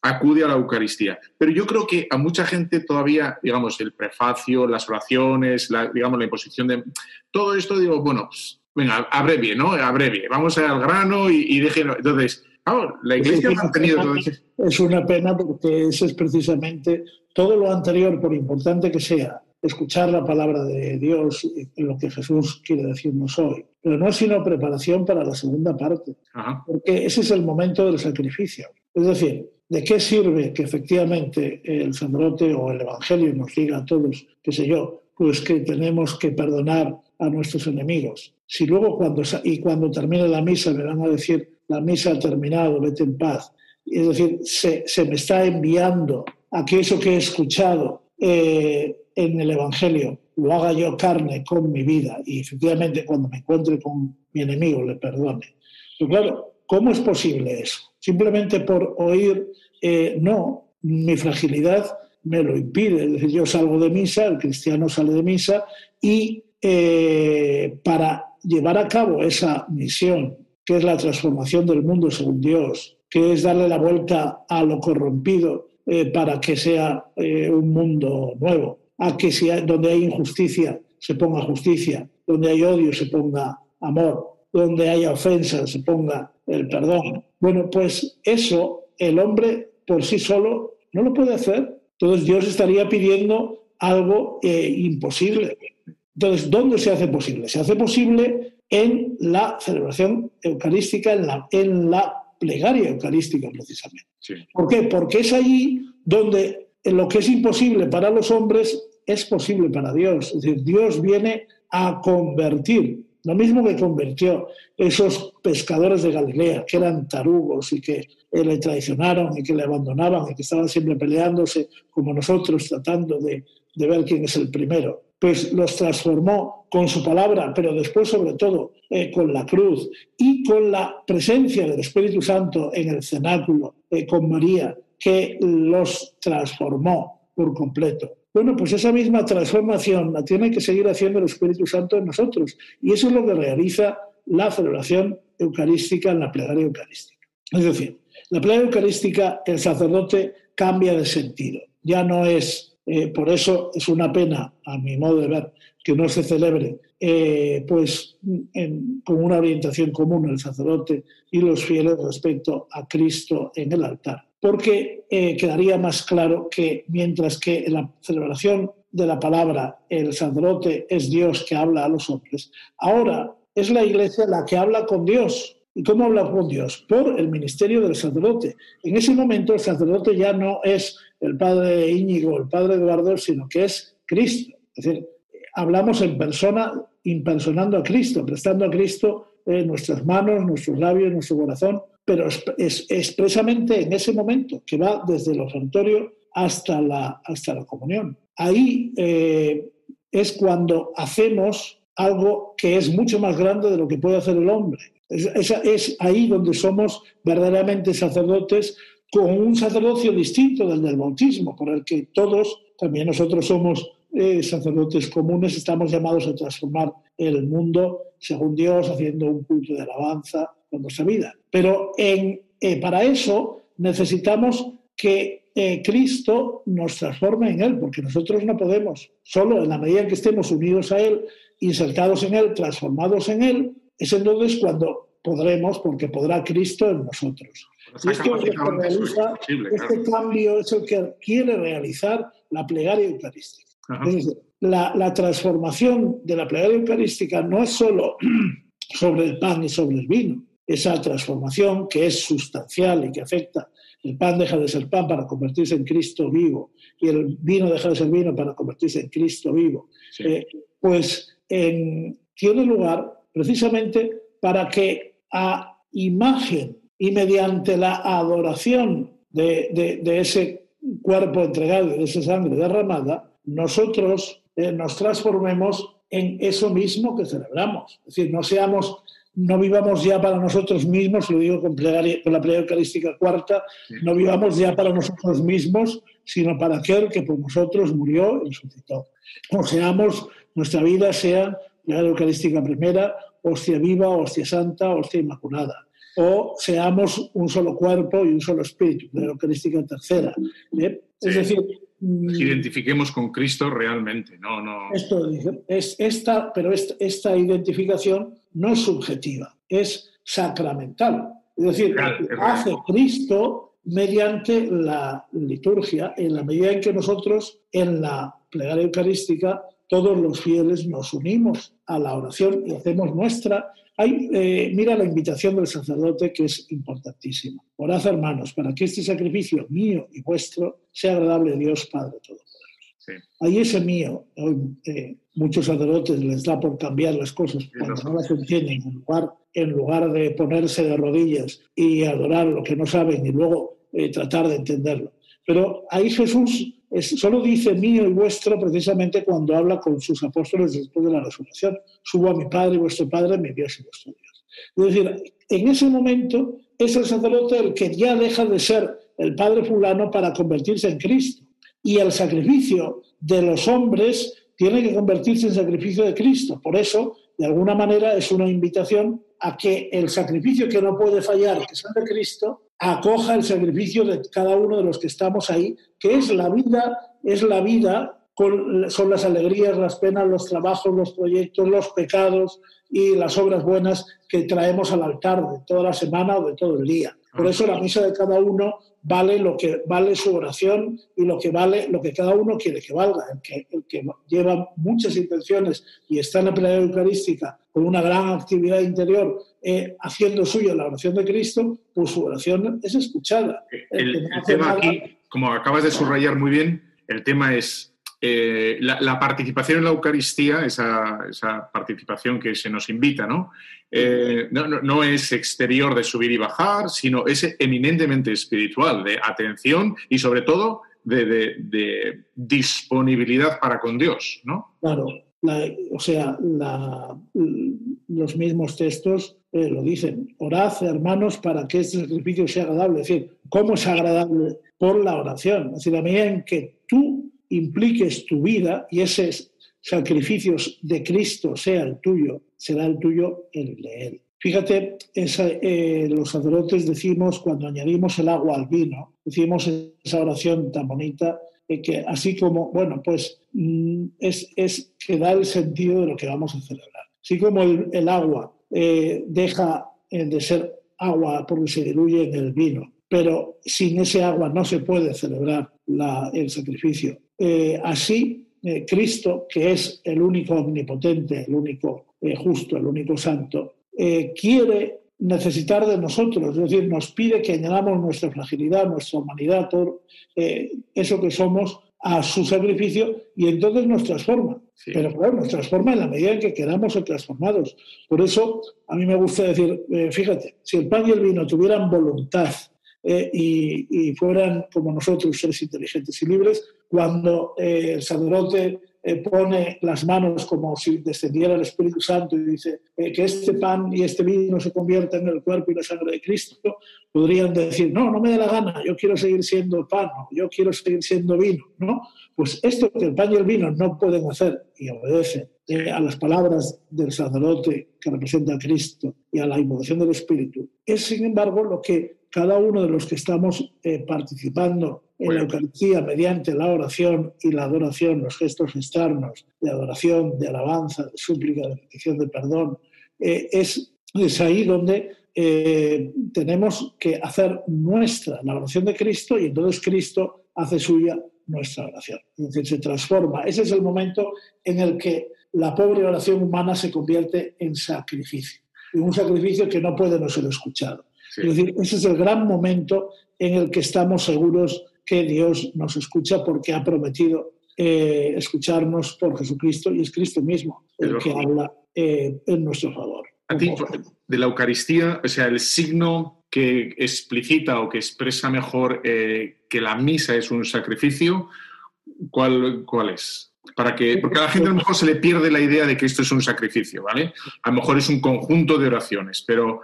acude a la Eucaristía. Pero yo creo que a mucha gente todavía, digamos, el prefacio, las oraciones, la, digamos, la imposición de... Todo esto, digo, bueno, pues, venga, abrevie, ¿no? Abrevie, vamos al grano y, y déjenlo. Entonces, la Iglesia ha tenido todo eso. Es una pena porque eso es precisamente todo lo anterior, por importante que sea, escuchar la palabra de Dios, lo que Jesús quiere decirnos hoy. Pero no es sino preparación para la segunda parte, porque ese es el momento del sacrificio. Es decir, ¿de qué sirve que efectivamente el sacerdote o el Evangelio nos diga a todos, qué sé yo, pues que tenemos que perdonar a nuestros enemigos? Si luego cuando, y cuando termine la misa me van a decir, la misa ha terminado, vete en paz. Es decir, se, se me está enviando a que eso que he escuchado eh, en el Evangelio lo haga yo carne con mi vida y efectivamente cuando me encuentre con mi enemigo le perdone. Pero claro, ¿cómo es posible eso? Simplemente por oír, eh, no, mi fragilidad me lo impide. Es decir, yo salgo de misa, el cristiano sale de misa y eh, para llevar a cabo esa misión, que es la transformación del mundo según Dios, que es darle la vuelta a lo corrompido eh, para que sea un mundo nuevo, a que si donde hay injusticia se ponga justicia, donde hay odio se ponga amor, donde haya ofensa se ponga el perdón. Bueno, pues eso el hombre por sí solo no lo puede hacer. Entonces Dios estaría pidiendo algo eh, imposible. Entonces, ¿dónde se hace posible? Se hace posible en la celebración eucarística, en la, en la plegaria eucarística precisamente. ¿Por qué? Porque es allí donde lo que es imposible para los hombres es posible para Dios. Es decir, Dios viene a convertir, lo mismo que convirtió esos pescadores de Galilea, que eran tarugos y que le traicionaron y que le abandonaban y que estaban siempre peleándose como nosotros, tratando de, ver quién es el primero. Pues los transformó con su palabra, pero después sobre todo eh, con la cruz y con la presencia del Espíritu Santo en el cenáculo, eh, con María, que los transformó por completo. Bueno, pues esa misma transformación la tiene que seguir haciendo el Espíritu Santo en nosotros. Y eso es lo que realiza la celebración eucarística en la plegaria eucarística. Es decir, la plegaria eucarística, el sacerdote cambia de sentido. Ya no es, eh, por eso es una pena, a mi modo de ver, que no se celebre eh, pues con una orientación común el sacerdote y los fieles respecto a Cristo en el altar porque eh, quedaría más claro que mientras que en la celebración de la palabra el sacerdote es Dios que habla a los hombres, ahora es la iglesia la que habla con Dios. ¿Y cómo habla con Dios? Por el ministerio del sacerdote. En ese momento el sacerdote ya no es el padre Íñigo, el padre Eduardo, sino que es Cristo. Es decir, hablamos en persona, impersonando a Cristo, prestando a Cristo eh, nuestras manos, nuestros labios, nuestro corazón, pero es, expresamente en ese momento, que va desde el ofertorio hasta la, hasta la comunión. Ahí eh, es cuando hacemos algo que es mucho más grande de lo que puede hacer el hombre. Es, es, ahí donde somos verdaderamente sacerdotes con un sacerdocio distinto del del bautismo, por el que todos, también nosotros somos eh, sacerdotes comunes, estamos llamados a transformar el mundo según Dios, haciendo un culto de alabanza con nuestra vida. Pero en, eh, para eso necesitamos que eh, Cristo nos transforme en Él, porque nosotros no podemos, solo en la medida en que estemos unidos a Él, insertados en Él, transformados en Él, es entonces cuando podremos, porque podrá Cristo en nosotros. Y esto es que realiza, este cambio es el que quiere realizar la plegaria eucarística. la, la, transformación de la plegaria eucarística no es solo [clears throat] sobre el pan y sobre el vino, esa transformación que es sustancial y que afecta. El pan deja de ser pan para convertirse en Cristo vivo y el vino deja de ser vino para convertirse en Cristo vivo. Eh, pues tiene lugar precisamente para que a imagen y mediante la adoración de, ese cuerpo entregado y de esa sangre derramada, nosotros eh, nos transformemos en eso mismo que celebramos. Es decir, no seamos no vivamos ya para nosotros mismos, lo digo con, con la plegaria eucarística cuarta, no vivamos ya para nosotros mismos, sino para aquel que por nosotros murió y resucitó. O seamos, nuestra vida sea plegaria eucarística primera, hostia viva, hostia santa, hostia inmaculada. O seamos un solo cuerpo y un solo espíritu, plegaria eucarística tercera. ¿eh? Es decir, mm, identifiquemos con Cristo realmente, no, no. Esto es esta, pero esta identificación no es subjetiva, es sacramental. Es decir, hace Cristo mediante la liturgia, en la medida en que nosotros en la plegaria eucarística todos los fieles nos unimos a la oración y hacemos nuestra. Hay, eh, mira la invitación del sacerdote que es importantísima. Orad, hermanos, para que este sacrificio mío y vuestro sea agradable a Dios Padre todo. Ahí ese mío, eh, muchos sacerdotes les da por cambiar las cosas cuando no las entienden, en lugar, en lugar de ponerse de rodillas y adorar lo que no saben y luego eh, tratar de entenderlo. Pero ahí Jesús solo dice mío y vuestro precisamente cuando habla con sus apóstoles después de la resurrección. Subo a mi Padre y vuestro Padre, mi Dios y vuestro Dios. Es decir, en ese momento es el sacerdote el que ya deja de ser el Padre fulano para convertirse en Cristo y el sacrificio de los hombres tiene que convertirse en sacrificio de Cristo. Por eso, de alguna manera, es una invitación a que el sacrificio que no puede fallar, que es el de Cristo, acoja el sacrificio de cada uno de los que estamos ahí, que es la vida, es la vida, son las alegrías, las penas, los trabajos, los proyectos, los pecados y las obras buenas que traemos al altar de toda la semana o de todo el día. Por eso la misa de cada uno vale lo que vale su oración y lo que vale lo que cada uno quiere que valga. El que, el que lleva muchas intenciones y está en la plegaria eucarística con una gran actividad interior eh, haciendo suya la oración de Cristo, pues su oración es escuchada. El, tema aquí, como acabas de subrayar muy bien, el tema es eh, la, participación en la Eucaristía, esa, esa, participación que se nos invita, ¿no? Eh, no, no, es exterior de subir y bajar, sino es eminentemente espiritual, de atención y sobre todo de, disponibilidad para con Dios, ¿no? Claro, o sea, los mismos textos eh, lo dicen, orad hermanos para que este sacrificio sea agradable, es decir, ¿cómo es agradable? Por la oración, es decir, a medida en que tú impliques tu vida y esos sacrificios de Cristo sea el tuyo, será el tuyo el de Él. Fíjate, eh, los sacerdotes decimos, cuando añadimos el agua al vino, decimos esa oración tan bonita, eh, que así como, bueno, pues mm, es, es, que da el sentido de lo que vamos a celebrar. Así como el, agua eh, deja de ser agua porque se diluye en el vino, pero sin ese agua no se puede celebrar el sacrificio. Así eh, Cristo, que es el único omnipotente, el único eh, justo, el único santo, eh, quiere necesitar de nosotros, es decir, nos pide que añadamos nuestra fragilidad, nuestra humanidad, todo eso que somos a su sacrificio y entonces nos transforma. Pero claro, nos transforma en la medida en que queramos ser transformados. Por eso a mí me gusta decir, fíjate, si el pan y el vino tuvieran voluntad eh, y, fueran como nosotros, seres inteligentes y libres, cuando eh, el sacerdote eh, pone las manos como si descendiera el Espíritu Santo y dice que este pan y este vino se conviertan en el cuerpo y la sangre de Cristo, podrían decir, no, no me da la gana, yo quiero seguir siendo pan, yo quiero seguir siendo vino, ¿no? Pues esto que el pan y el vino no pueden hacer y obedecen a las palabras del sacerdote que representa a Cristo y a la invocación del Espíritu, es sin embargo lo que cada uno de los que estamos eh, participando en la Eucaristía mediante la oración y la adoración, los gestos externos de adoración, de alabanza, de súplica, de petición de perdón, eh, es, es ahí donde eh, tenemos que hacer nuestra la oración de Cristo y entonces Cristo hace suya nuestra oración. Es decir, se transforma. Ese es el momento en el que la pobre oración humana se convierte en sacrificio, en un sacrificio que no puede no ser escuchado. Es decir, ese es el gran momento en el que estamos seguros que Dios nos escucha porque ha prometido eh, escucharnos por Jesucristo y es Cristo mismo el que habla eh, en nuestro favor. A ti, de la Eucaristía, o sea, el signo que explicita o que expresa mejor eh, que la misa es un sacrificio, ¿cuál, cuál es? Para que, porque a la gente a lo mejor se le pierde la idea de que esto es un sacrificio, ¿vale? A lo mejor es un conjunto de oraciones, pero,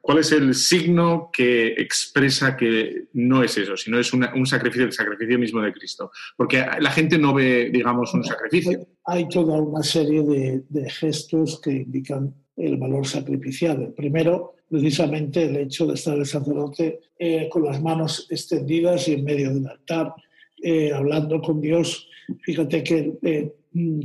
¿cuál es el signo que expresa que no es eso, sino es un sacrificio, el sacrificio mismo de Cristo? Porque la gente no ve, digamos, un sacrificio. Hay toda una serie de, gestos que indican el valor sacrificial. Primero, precisamente el hecho de estar el sacerdote eh, con las manos extendidas y en medio del altar, eh, hablando con Dios. Fíjate que eh,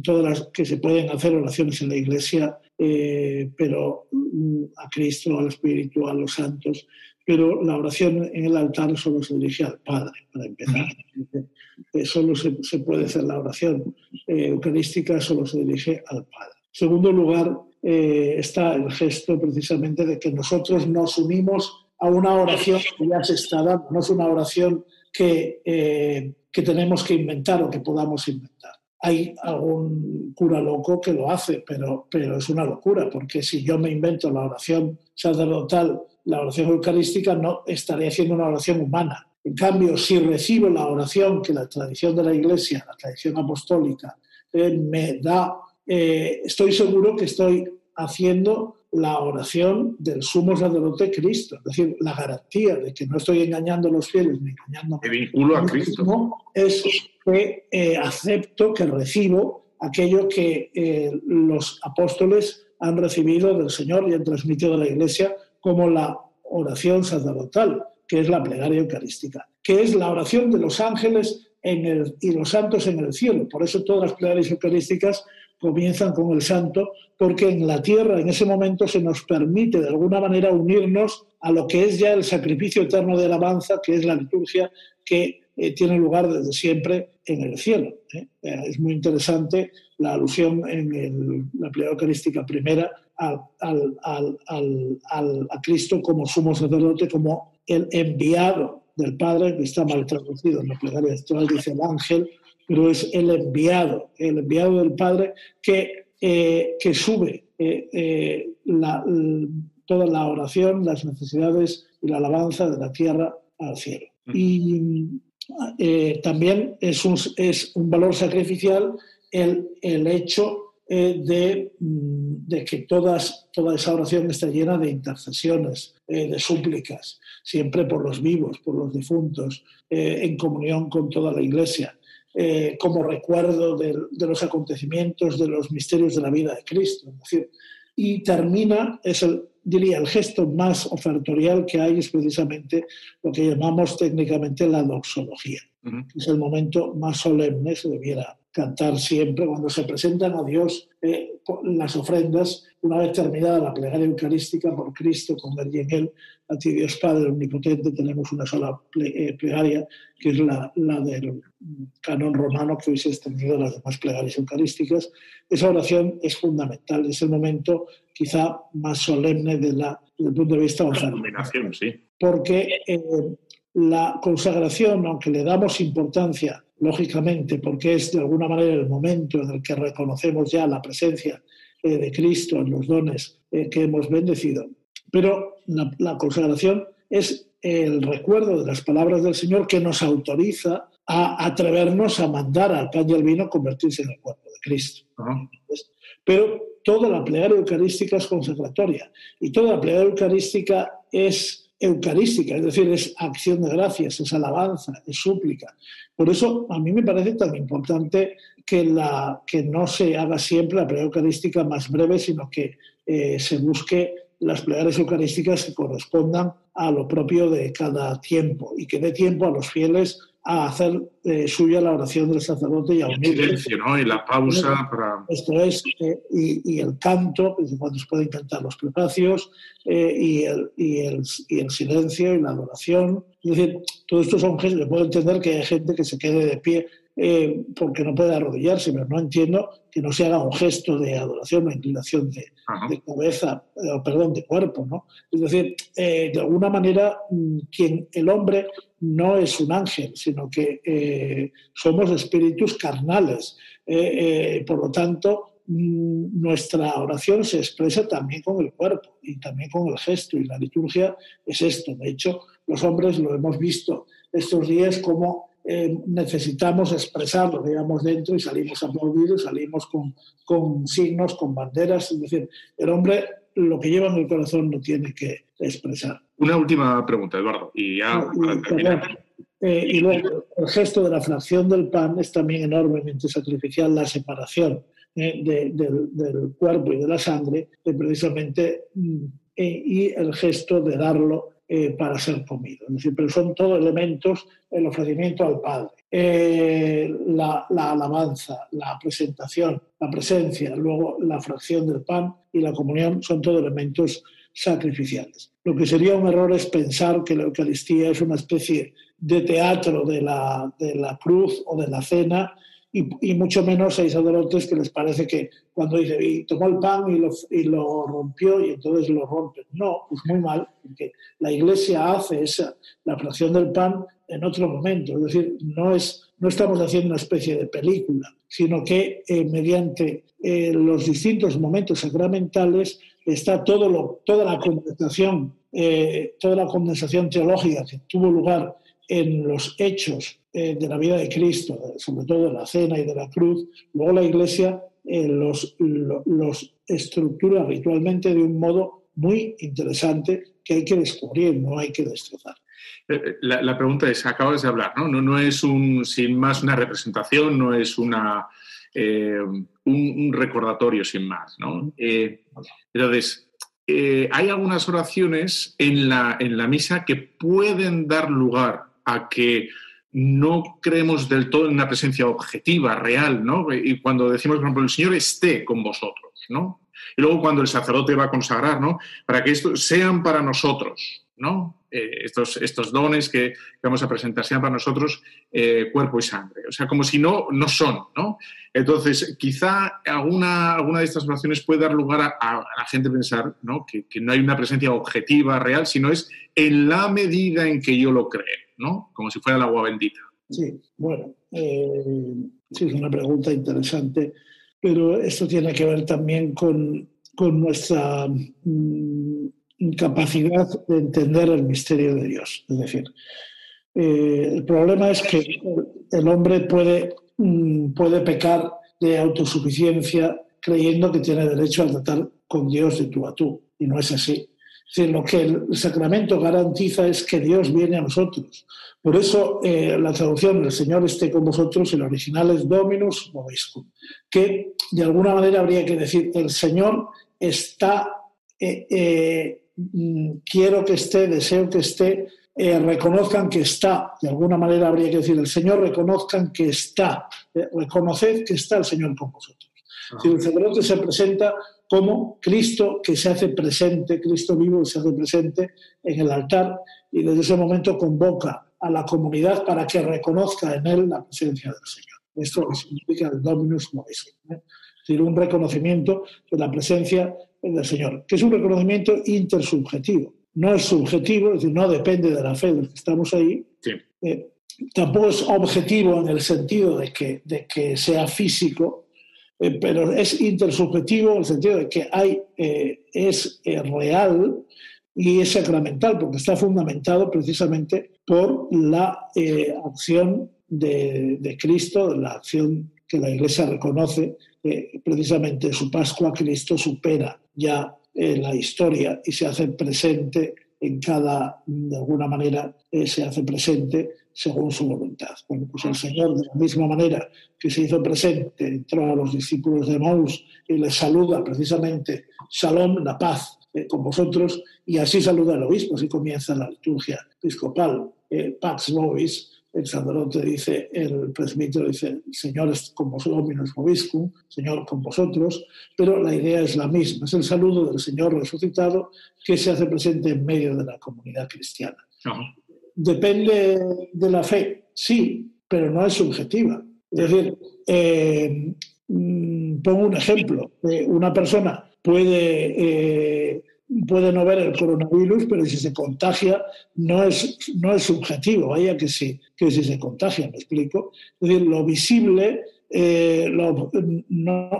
todas las que se pueden hacer oraciones en la iglesia, pero mm, a Cristo, al Espíritu, a los santos, pero la oración en el altar solo se dirige al Padre, para empezar. Solo se, se puede hacer la oración eucarística, solo se dirige al Padre. En segundo lugar, eh, está el gesto precisamente de que nosotros nos unimos a una oración que ya se está dando, no es una oración que, eh, que tenemos que inventar o que podamos inventar. Hay algún cura loco que lo hace, pero, pero es una locura, porque si yo me invento la oración sacerdotal, la oración eucarística, no estaré haciendo una oración humana. En cambio, si recibo la oración que la tradición de la Iglesia, la tradición apostólica, eh, me da eh, estoy seguro que estoy haciendo la oración del sumo sacerdote Cristo, es decir, la garantía de que no estoy engañando a los fieles ni engañando a vinculo a Cristo. Es que eh, acepto, que recibo aquello que eh, los apóstoles han recibido del Señor y han transmitido a la Iglesia como la oración sacerdotal, que es la plegaria eucarística, que es la oración de los ángeles en el, y los santos en el cielo. Por eso todas las plegarias eucarísticas comienzan con el santo, porque en la tierra en ese momento se nos permite de alguna manera unirnos a lo que es ya el sacrificio eterno de alabanza, que es la liturgia que eh, tiene lugar desde siempre en el cielo. ¿eh? Eh, es muy interesante la alusión en la plegaria eucarística primera a Cristo como sumo sacerdote, como el enviado del Padre, que está mal traducido en la plegaria actual, dice el ángel, pero es el enviado, el enviado del Padre que, eh, que sube eh, eh, toda la oración, las necesidades y la alabanza de la tierra al cielo. Y también es un, es un, valor sacrificial el, el hecho de, mm, de, que todas, toda esa oración está llena de intercesiones, de súplicas, siempre por los vivos, por los difuntos, en comunión con toda la Iglesia. Eh, como recuerdo de, los acontecimientos, de los misterios de la vida de Cristo. y termina, es el, diría, el gesto más ofertorial que hay es precisamente lo que llamamos técnicamente la doxología. Es el momento más solemne, se debiera cantar siempre cuando se presentan a Dios eh, las ofrendas, una vez terminada la plegaria eucarística por Cristo, con y en Él, a ti Dios Padre Omnipotente, tenemos una sola eh, plegaria, que es la, la, del canon romano que hubiese extendido a las demás plegarias eucarísticas. Esa oración es fundamental, es el momento quizá más solemne de la, desde el punto de vista de sí. Porque eh, la consagración, aunque le damos importancia lógicamente, porque es de alguna manera el momento en el que reconocemos ya la presencia eh, de Cristo en los dones eh, que hemos bendecido. Pero la, consagración es el recuerdo de las palabras del Señor que nos autoriza a atrevernos a mandar al pan y al vino convertirse en el cuerpo de Cristo. Pero toda la plegaria eucarística es consagratoria y toda la plegaria eucarística es eucarística, es decir, es acción de gracias, es alabanza, es súplica. Por eso a mí me parece tan importante que, la, que no se haga siempre la plegaria eucarística más breve, sino que eh, se busque las plegarias eucarísticas que correspondan a lo propio de cada tiempo y que dé tiempo a los fieles a hacer eh, suya la oración del sacerdote y a unir. El silencio, ¿no? Y la pausa para. Esto es, eh, y, el canto, cuando se pueden cantar los prefacios, eh, y, el, y, el, y, el, silencio y la adoración. Es decir, todo esto son gestos. Puedo entender que hay gente que se quede de pie eh, porque no puede arrodillarse, pero no entiendo que no se haga un gesto de adoración, una inclinación de, cabeza, eh, perdón, de cuerpo, ¿no? Es decir, eh, de alguna manera, mm, quien el hombre no es un ángel, sino que somos espíritus carnales. por lo tanto, mm, nuestra oración se expresa también con el cuerpo y también con el gesto, y la liturgia es esto. De hecho, los hombres lo hemos visto estos días como eh, necesitamos expresarlo, digamos, dentro y salimos aplaudidos, salimos con, con, signos, con banderas. Es decir, el hombre lo que lleva en el corazón no tiene que expresar. Una última pregunta, Eduardo. Y, ya, eh, y luego, el gesto de la fracción del pan es también enormemente sacrificial, la separación eh, del, cuerpo y de la sangre, precisamente, mm, y el gesto de darlo eh, para ser comido. Es decir, pero son todos elementos, el ofrecimiento al Padre, eh, la, alabanza, la presentación, la presencia, luego la fracción del pan y la comunión son todos elementos sacrificiales. Lo que sería un error es pensar que la Eucaristía es una especie de teatro de la, de la cruz o de la cena y, mucho menos hay sacerdotes que les parece que cuando dice, y tomó el pan y lo, y lo rompió y entonces lo rompen. No, pues muy mal, porque la iglesia hace esa, la fracción del pan en otro momento. Es decir, no, es, no estamos haciendo una especie de película, sino que eh, mediante eh, los distintos momentos sacramentales está todo lo, toda la condensación, eh, toda la condensación teológica que tuvo lugar en los hechos eh, de la vida de Cristo, sobre todo de la cena y de la cruz, luego la Iglesia eh, los, los estructura ritualmente de un modo muy interesante que hay que descubrir, no hay que destrozar. Eh, la, pregunta es, acabas de hablar, ¿no? ¿no? No, es un, sin más una representación, no es una, un, recordatorio sin más, ¿no? entonces, hay algunas oraciones en la, en la misa que pueden dar lugar a que no creemos del todo en una presencia objetiva, real, ¿no? Y cuando decimos, por ejemplo, el Señor esté con vosotros, ¿no? Y luego cuando el sacerdote va a consagrar, ¿no? Para que esto sean para nosotros, ¿no? Eh, estos, dones que, vamos a presentar sean para nosotros eh, cuerpo y sangre. O sea, como si no, no son, ¿no? Entonces, quizá alguna, alguna de estas oraciones puede dar lugar a, la gente pensar, ¿no? Que, que no hay una presencia objetiva, real, sino es en la medida en que yo lo creo. ¿No? Como si fuera el agua bendita. Sí, bueno, eh, sí, es una pregunta interesante, pero esto tiene que ver también con, nuestra mm, incapacidad de entender el misterio de Dios. Es decir, eh, el problema es que el hombre puede, mm, puede pecar de autosuficiencia creyendo que tiene derecho a tratar con Dios de tú a tú, y no es así lo que el sacramento garantiza es que Dios viene a nosotros. Por eso eh, la traducción el Señor esté con vosotros, el original es Dominus Vobiscum, que de alguna manera habría que decir, el Señor está, eh, eh, mm, quiero que esté, deseo que esté, reconozcan que está, de alguna manera habría que decir, el Señor reconozcan que está, reconoced que está el Señor con vosotros. Si el sacerdote se presenta como Cristo que se hace presente, Cristo vivo que se hace presente en el altar y desde ese momento convoca a la comunidad para que reconozca en él la presencia del Señor. Esto significa el Dominus Movis, ¿eh? es decir, un reconocimiento de la presencia del Señor, que es un reconocimiento intersubjetivo. No es subjetivo, es decir, no depende de la fe de los que estamos ahí. Eh, tampoco es objetivo en el sentido de que, de que sea físico, eh, pero es intersubjetivo en el sentido de que hay, eh, es eh, real y es sacramental, porque está fundamentado precisamente por la acción de, de, Cristo, la acción que la Iglesia reconoce, precisamente su Pascua Cristo supera ya la historia y se hace presente en cada, de alguna manera, se hace presente según su voluntad. Bueno, pues el Señor, de la misma manera que se hizo presente, entró a los discípulos de Maús y les saluda precisamente Shalom, la paz eh, con vosotros, y así saluda el obispo, así comienza la liturgia episcopal, eh, Pax Vobis, el sacerdote dice, el presbítero dice, Señor es con vosotros, Señor con vosotros, pero la idea es la misma, es el saludo del Señor resucitado que se hace presente en medio de la comunidad cristiana. Depende de la fe, sí, pero no es subjetiva. Es decir, eh, mm, pongo un ejemplo, una persona puede... Eh, puede no ver el coronavirus, pero si se contagia no es, no es subjetivo, vaya que sí, que si se contagia, me explico. Es decir, lo visible eh, no,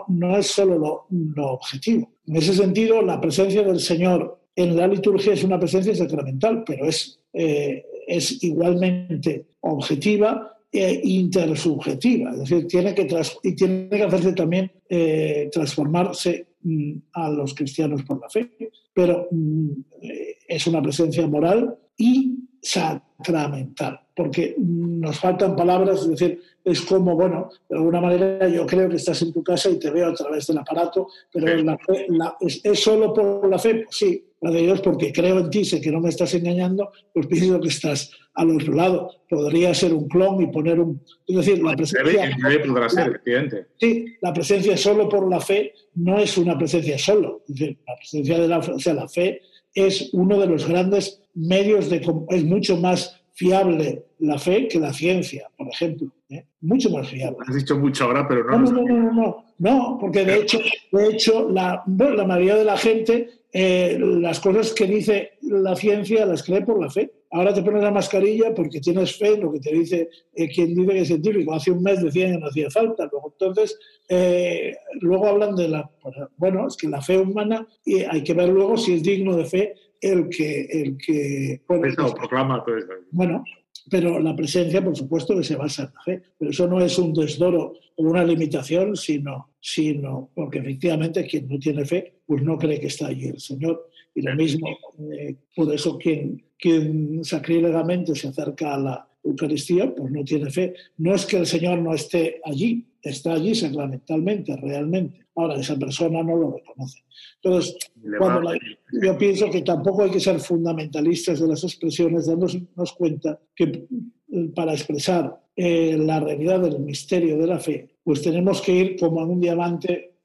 no, es solo lo, objetivo. En ese sentido, la presencia del Señor en la liturgia es una presencia sacramental, pero es, eh, es igualmente objetiva e intersubjetiva, es decir, tiene que, y tiene que hacerse también eh, transformarse mm, a los cristianos por la fe. Pero mm, es una presencia moral y sacramental, porque nos faltan palabras, es decir, es como, bueno, de alguna manera yo creo que estás en tu casa y te veo a través del aparato, pero es, solo por la fe? Pues sí, la de Dios, porque creo en ti, sé que no me estás engañando, pues pienso que estás al otro lado. Podría ser un clon y poner un... Es decir, la presencia... podrá ser, Sí, la presencia solo por la fe no es una presencia solo. Es decir, la presencia de la, o sea, la fe es uno de los grandes medios de... es mucho más fiable la fe que la ciencia, por ejemplo. ¿eh? Mucho más fiable. Has dicho mucho ahora, pero no. No, no, no, no, no, porque de hecho, de hecho la, la mayoría de la gente eh, las cosas que dice la ciencia las cree por la fe. Ahora te pones la mascarilla porque tienes fe en lo que te dice eh, quien dice que es científico. Hace un mes decían que no hacía falta. Luego, entonces, luego hablan de la. Pues, bueno, es que la fe humana y hay que ver luego si es digno de fe el que... El que bueno, eso, proclama todo eso. Bueno, pero la presencia, por supuesto, que se basa en la fe. Pero eso no es un desdoro o una limitación, sino, sino porque efectivamente quien no tiene fe, pues no cree que está allí el Señor. Y lo mismo, eh, por eso quien, quien sacrílegamente se acerca a la Eucaristía, pues no tiene fe. No es que el Señor no esté allí, está allí sacramentalmente, realmente. Ahora, esa persona no lo reconoce. Entonces, cuando yo pienso que tampoco hay que ser fundamentalistas de las expresiones, dándonos cuenta que mm, para expresar eh, la realidad del misterio de la fe, pues tenemos que ir como en un diamante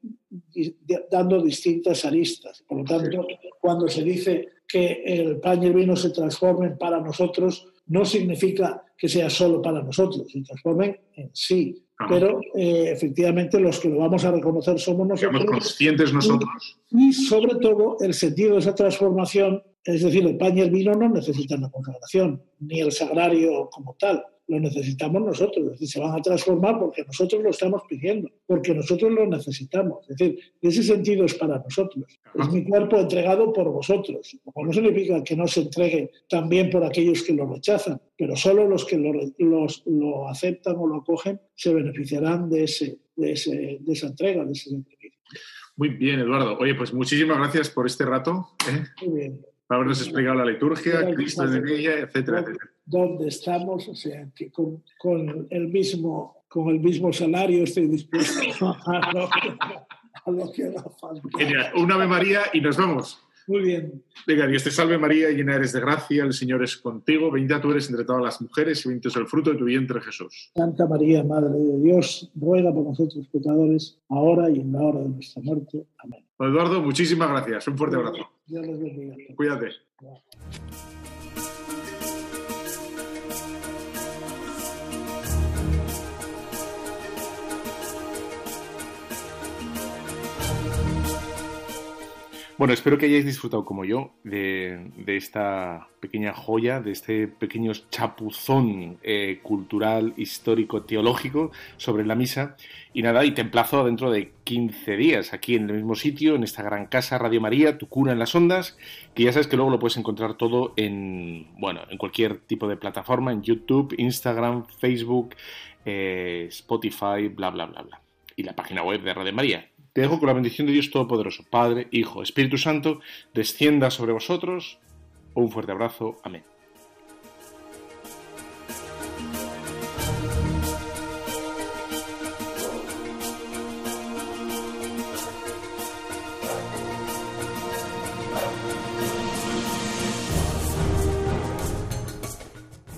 dando distintas aristas. Por lo tanto, cuando se dice que el pan y el vino se transformen para nosotros, no significa que sea solo para nosotros, se transformen en sí, pero eh, efectivamente los que lo vamos a reconocer somos nosotros. Somos conscientes nosotros. Y, sobre todo el sentido de esa transformación, es decir, el pan y el vino no necesitan la consagración, ni el sagrario como tal lo necesitamos nosotros, es decir, se van a transformar porque nosotros lo estamos pidiendo, porque nosotros lo necesitamos. Es decir, ese sentido es para nosotros. Es mi cuerpo entregado por vosotros. no significa que no se entregue también por aquellos que lo rechazan, pero solo los que lo, los, lo aceptan o lo acogen se beneficiarán de, ese, de, ese, de esa entrega, de ese sacrificio. Muy bien, Eduardo. Oye, pues muchísimas gracias por este rato. ¿eh? Muy bien. Por habernos explicado la liturgia, Cristo en ella, etcétera, etcétera dónde estamos, o sea, que con, con, el, mismo, con el mismo salario estoy dispuesto [laughs] a lo, a lo que haga falta. Genial. Un Ave María y nos vamos. Muy bien. Venga, Dios te salve María, llena eres de gracia, el Señor es contigo, bendita tú eres entre todas las mujeres y bendito es el fruto de tu vientre Jesús. Santa María, Madre de Dios, ruega por nosotros pecadores, ahora y en la hora de nuestra muerte. Amén. Eduardo, muchísimas gracias. Un fuerte abrazo. Dios les bendiga. Cuídate. Bueno, espero que hayáis disfrutado como yo de, esta pequeña joya, de este pequeño chapuzón eh, cultural, histórico, teológico sobre la misa. Y nada, y te emplazo dentro de 15 días aquí en el mismo sitio, en esta gran casa Radio María, tu cura en las ondas, que ya sabes que luego lo puedes encontrar todo en, bueno, en cualquier tipo de plataforma, en YouTube, Instagram, Facebook, eh, Spotify, bla, bla, bla, bla. Y la página web de Radio María, te dejo con la bendición de Dios Todopoderoso, Padre, Hijo, Espíritu Santo, descienda sobre vosotros. Un fuerte abrazo. Amén.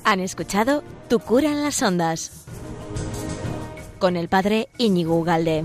Han escuchado Tu cura en las ondas con el padre Íñigo Ugalde.